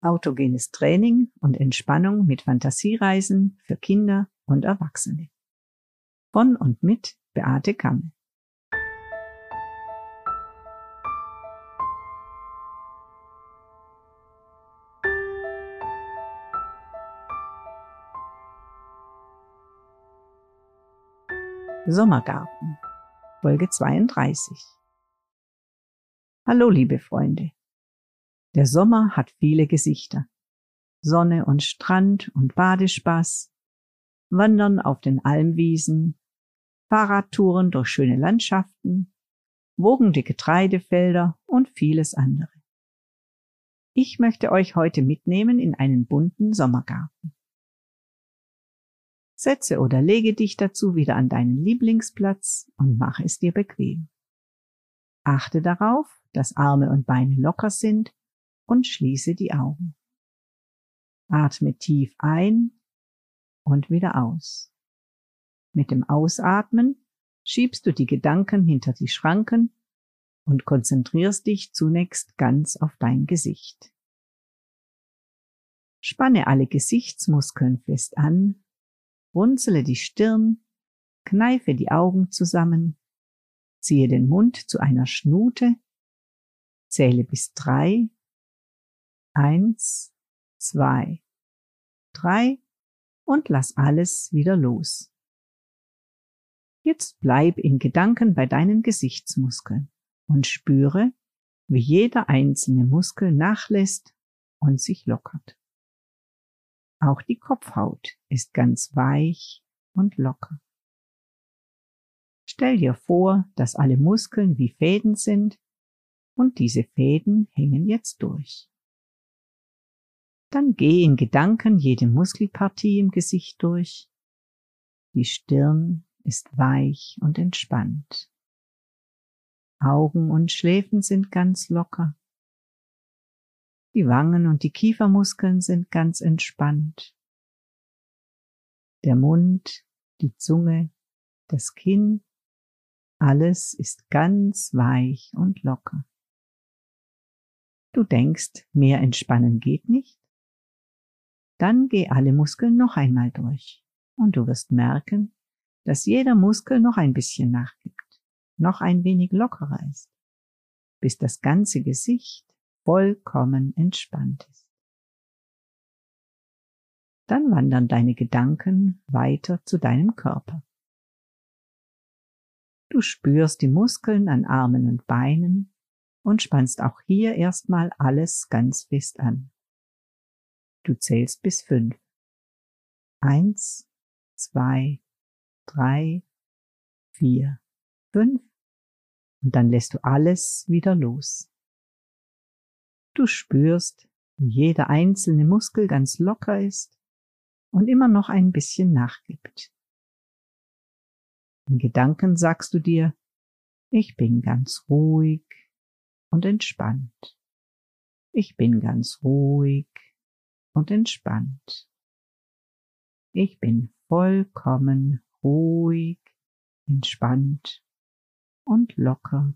Autogenes Training und Entspannung mit Fantasiereisen für Kinder und Erwachsene. Von und mit Beate Kamme. Sommergarten, Folge 32. Hallo, liebe Freunde. Der Sommer hat viele Gesichter. Sonne und Strand und Badespaß, Wandern auf den Almwiesen, Fahrradtouren durch schöne Landschaften, wogende Getreidefelder und vieles andere. Ich möchte euch heute mitnehmen in einen bunten Sommergarten. Setze oder lege dich dazu wieder an deinen Lieblingsplatz und mache es dir bequem. Achte darauf, dass Arme und Beine locker sind und schließe die Augen. Atme tief ein und wieder aus. Mit dem Ausatmen schiebst du die Gedanken hinter die Schranken und konzentrierst dich zunächst ganz auf dein Gesicht. Spanne alle Gesichtsmuskeln fest an, runzele die Stirn, kneife die Augen zusammen, ziehe den Mund zu einer Schnute, zähle bis drei Eins, zwei, drei und lass alles wieder los. Jetzt bleib in Gedanken bei deinen Gesichtsmuskeln und spüre, wie jeder einzelne Muskel nachlässt und sich lockert. Auch die Kopfhaut ist ganz weich und locker. Stell dir vor, dass alle Muskeln wie Fäden sind und diese Fäden hängen jetzt durch. Dann geh in Gedanken jede Muskelpartie im Gesicht durch. Die Stirn ist weich und entspannt. Augen und Schläfen sind ganz locker. Die Wangen und die Kiefermuskeln sind ganz entspannt. Der Mund, die Zunge, das Kinn, alles ist ganz weich und locker. Du denkst, mehr entspannen geht nicht? Dann geh alle Muskeln noch einmal durch und du wirst merken, dass jeder Muskel noch ein bisschen nachgibt, noch ein wenig lockerer ist, bis das ganze Gesicht vollkommen entspannt ist. Dann wandern deine Gedanken weiter zu deinem Körper. Du spürst die Muskeln an Armen und Beinen und spannst auch hier erstmal alles ganz fest an. Du zählst bis fünf. Eins, zwei, drei, vier, fünf. Und dann lässt du alles wieder los. Du spürst, wie jeder einzelne Muskel ganz locker ist und immer noch ein bisschen nachgibt. In Gedanken sagst du dir, ich bin ganz ruhig und entspannt. Ich bin ganz ruhig und entspannt. Ich bin vollkommen ruhig, entspannt und locker.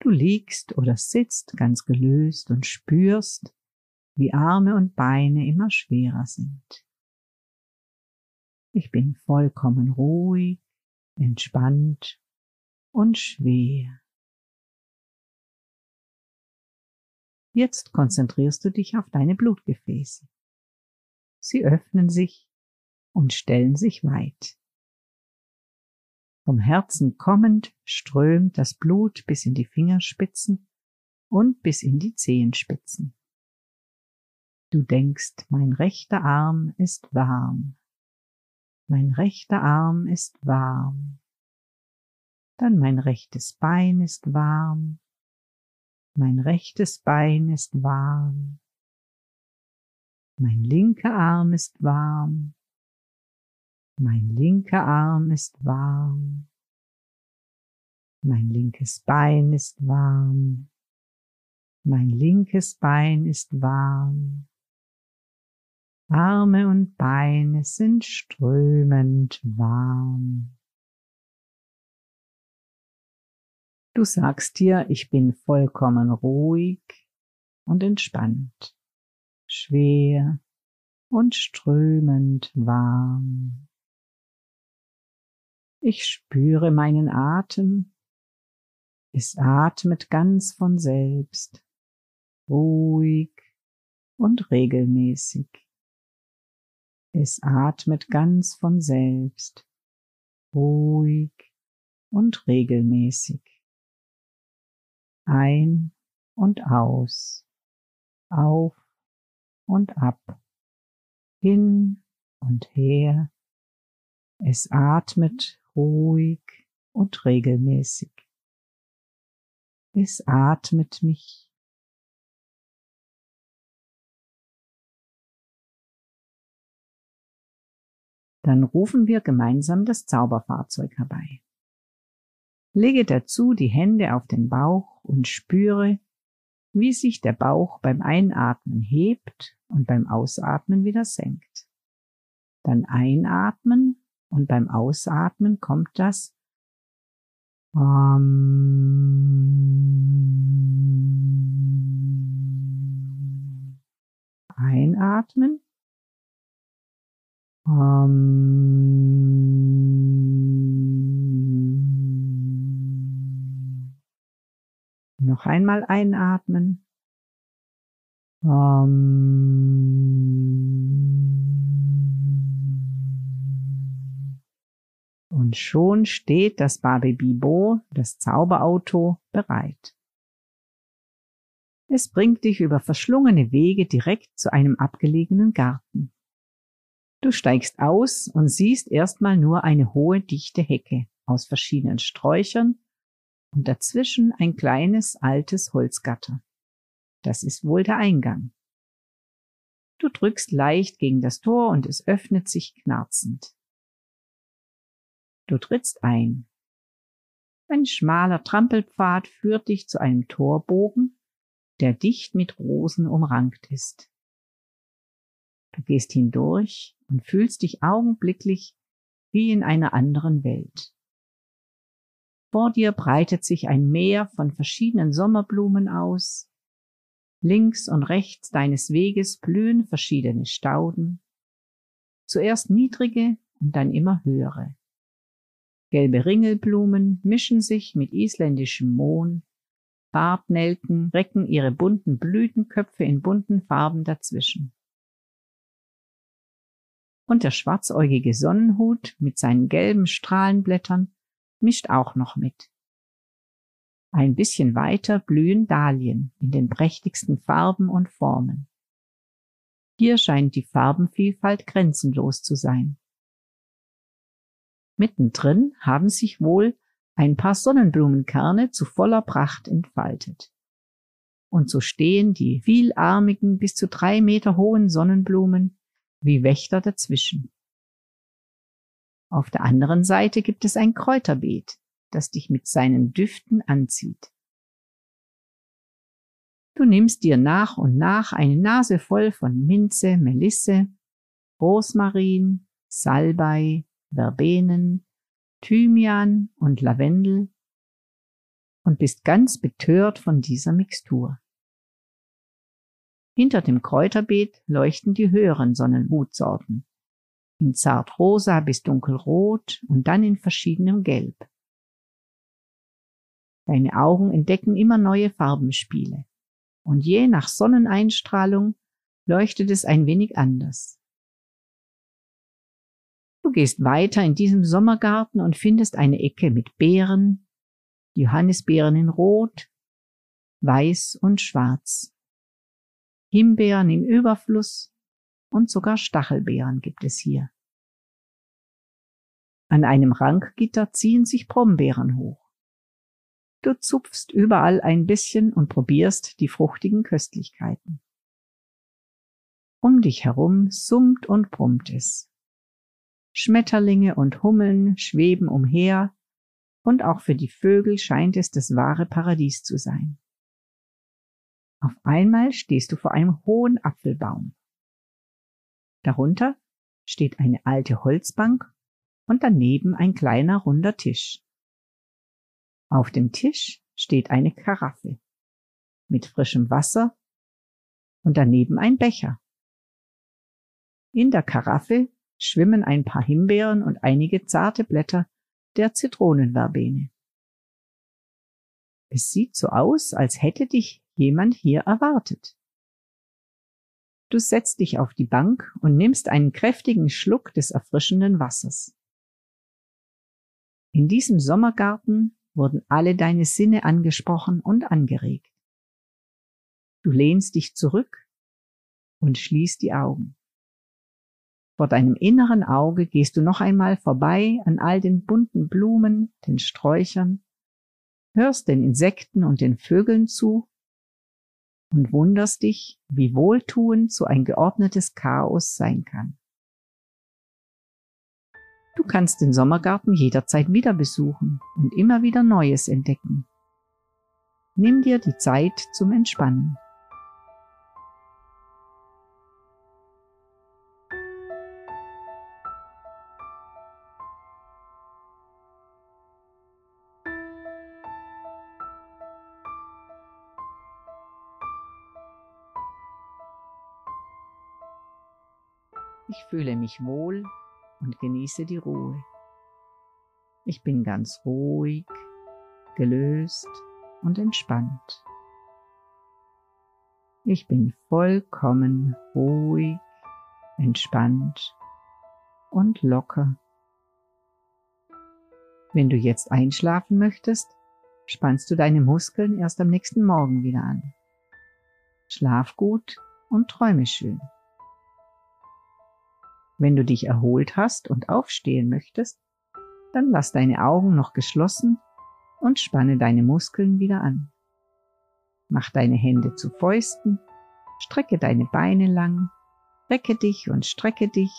Du liegst oder sitzt ganz gelöst und spürst, wie Arme und Beine immer schwerer sind. Ich bin vollkommen ruhig, entspannt und schwer. Jetzt konzentrierst du dich auf deine Blutgefäße. Sie öffnen sich und stellen sich weit. Vom Herzen kommend strömt das Blut bis in die Fingerspitzen und bis in die Zehenspitzen. Du denkst, mein rechter Arm ist warm. Mein rechter Arm ist warm. Dann mein rechtes Bein ist warm mein rechtes Bein ist warm. Mein linker Arm ist warm. Mein linker Arm ist warm. Mein linkes Bein ist warm. Mein linkes Bein ist warm. Arme und Beine sind strömend warm. Du sagst dir, ich bin vollkommen ruhig und entspannt, schwer und strömend warm. Ich spüre meinen Atem. Es atmet ganz von selbst, ruhig und regelmäßig. Es atmet ganz von selbst, ruhig und regelmäßig. Ein und aus, auf und ab, hin und her. Es atmet ruhig und regelmäßig. Es atmet mich. Dann rufen wir gemeinsam das Zauberfahrzeug herbei. Lege dazu die Hände auf den Bauch und spüre, wie sich der Bauch beim Einatmen hebt und beim Ausatmen wieder senkt. Dann einatmen und beim Ausatmen kommt das um, Einatmen. Um, noch einmal einatmen. Um, und schon steht das Babi Bibo, das Zauberauto, bereit. Es bringt dich über verschlungene Wege direkt zu einem abgelegenen Garten. Du steigst aus und siehst erstmal nur eine hohe, dichte Hecke aus verschiedenen Sträuchern und dazwischen ein kleines, altes Holzgatter. Das ist wohl der Eingang. Du drückst leicht gegen das Tor und es öffnet sich knarzend. Du trittst ein. Ein schmaler Trampelpfad führt dich zu einem Torbogen, der dicht mit Rosen umrankt ist. Du gehst hindurch und fühlst dich augenblicklich wie in einer anderen Welt. Vor dir breitet sich ein Meer von verschiedenen Sommerblumen aus. Links und rechts deines Weges blühen verschiedene Stauden, zuerst niedrige und dann immer höhere. Gelbe Ringelblumen mischen sich mit isländischem Mohn, Farbnelken recken ihre bunten Blütenköpfe in bunten Farben dazwischen. Und der schwarzäugige Sonnenhut mit seinen gelben Strahlenblättern mischt auch noch mit. Ein bisschen weiter blühen Dahlien in den prächtigsten Farben und Formen. Hier scheint die Farbenvielfalt grenzenlos zu sein. Mittendrin haben sich wohl ein paar Sonnenblumenkerne zu voller Pracht entfaltet. Und so stehen die vielarmigen bis zu drei Meter hohen Sonnenblumen wie Wächter dazwischen. Auf der anderen Seite gibt es ein Kräuterbeet, das dich mit seinen Düften anzieht. Du nimmst dir nach und nach eine Nase voll von Minze, Melisse, Rosmarin, Salbei, Verbenen, Thymian und Lavendel und bist ganz betört von dieser Mixtur. Hinter dem Kräuterbeet leuchten die höheren Sonnenhutsorten. In zartrosa bis dunkelrot und dann in verschiedenem Gelb. Deine Augen entdecken immer neue Farbenspiele. Und je nach Sonneneinstrahlung leuchtet es ein wenig anders. Du gehst weiter in diesem Sommergarten und findest eine Ecke mit Beeren, Johannisbeeren in Rot, Weiß und Schwarz. Himbeeren im Überfluss und sogar Stachelbeeren gibt es hier. An einem Rankgitter ziehen sich Brombeeren hoch. Du zupfst überall ein bisschen und probierst die fruchtigen Köstlichkeiten. Um dich herum summt und brummt es. Schmetterlinge und Hummeln schweben umher, und auch für die Vögel scheint es das wahre Paradies zu sein. Auf einmal stehst du vor einem hohen Apfelbaum. Darunter steht eine alte Holzbank und daneben ein kleiner runder Tisch. Auf dem Tisch steht eine Karaffe mit frischem Wasser und daneben ein Becher. In der Karaffe schwimmen ein paar Himbeeren und einige zarte Blätter der Zitronenverbene. Es sieht so aus, als hätte dich jemand hier erwartet. Du setzt dich auf die Bank und nimmst einen kräftigen Schluck des erfrischenden Wassers. In diesem Sommergarten wurden alle deine Sinne angesprochen und angeregt. Du lehnst dich zurück und schließt die Augen. Vor deinem inneren Auge gehst du noch einmal vorbei an all den bunten Blumen, den Sträuchern, hörst den Insekten und den Vögeln zu und wunderst dich, wie wohltuend so ein geordnetes Chaos sein kann. Du kannst den Sommergarten jederzeit wieder besuchen und immer wieder Neues entdecken. Nimm dir die Zeit zum Entspannen. Fühle mich wohl und genieße die Ruhe. Ich bin ganz ruhig, gelöst und entspannt. Ich bin vollkommen ruhig, entspannt und locker. Wenn du jetzt einschlafen möchtest, spannst du deine Muskeln erst am nächsten Morgen wieder an. Schlaf gut und träume schön. Wenn du dich erholt hast und aufstehen möchtest, dann lass deine Augen noch geschlossen und spanne deine Muskeln wieder an. Mach deine Hände zu Fäusten, strecke deine Beine lang, recke dich und strecke dich,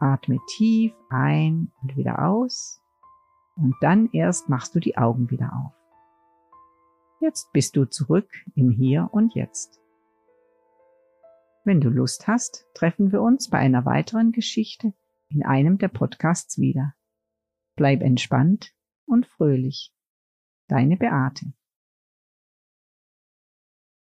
atme tief ein und wieder aus und dann erst machst du die Augen wieder auf. Jetzt bist du zurück im Hier und Jetzt. Wenn du Lust hast, treffen wir uns bei einer weiteren Geschichte in einem der Podcasts wieder. Bleib entspannt und fröhlich. Deine Beate.